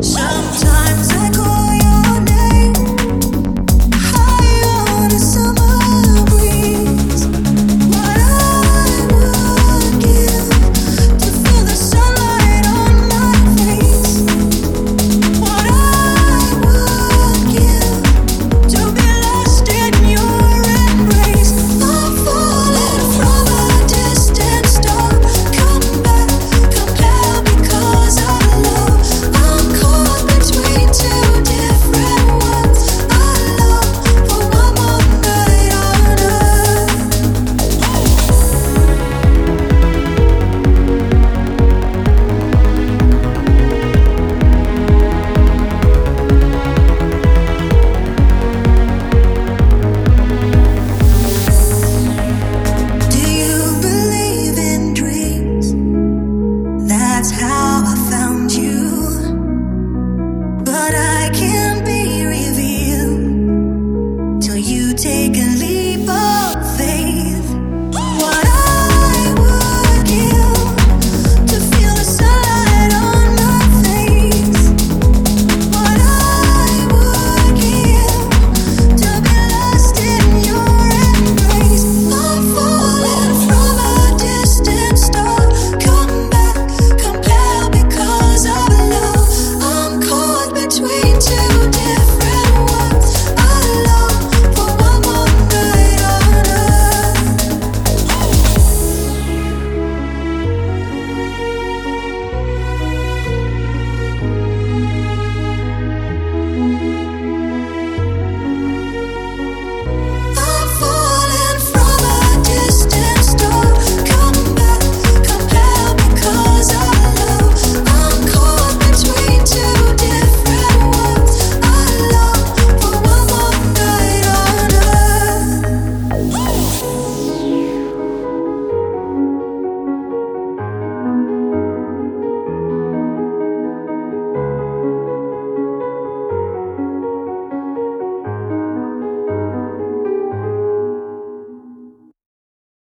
Sometimes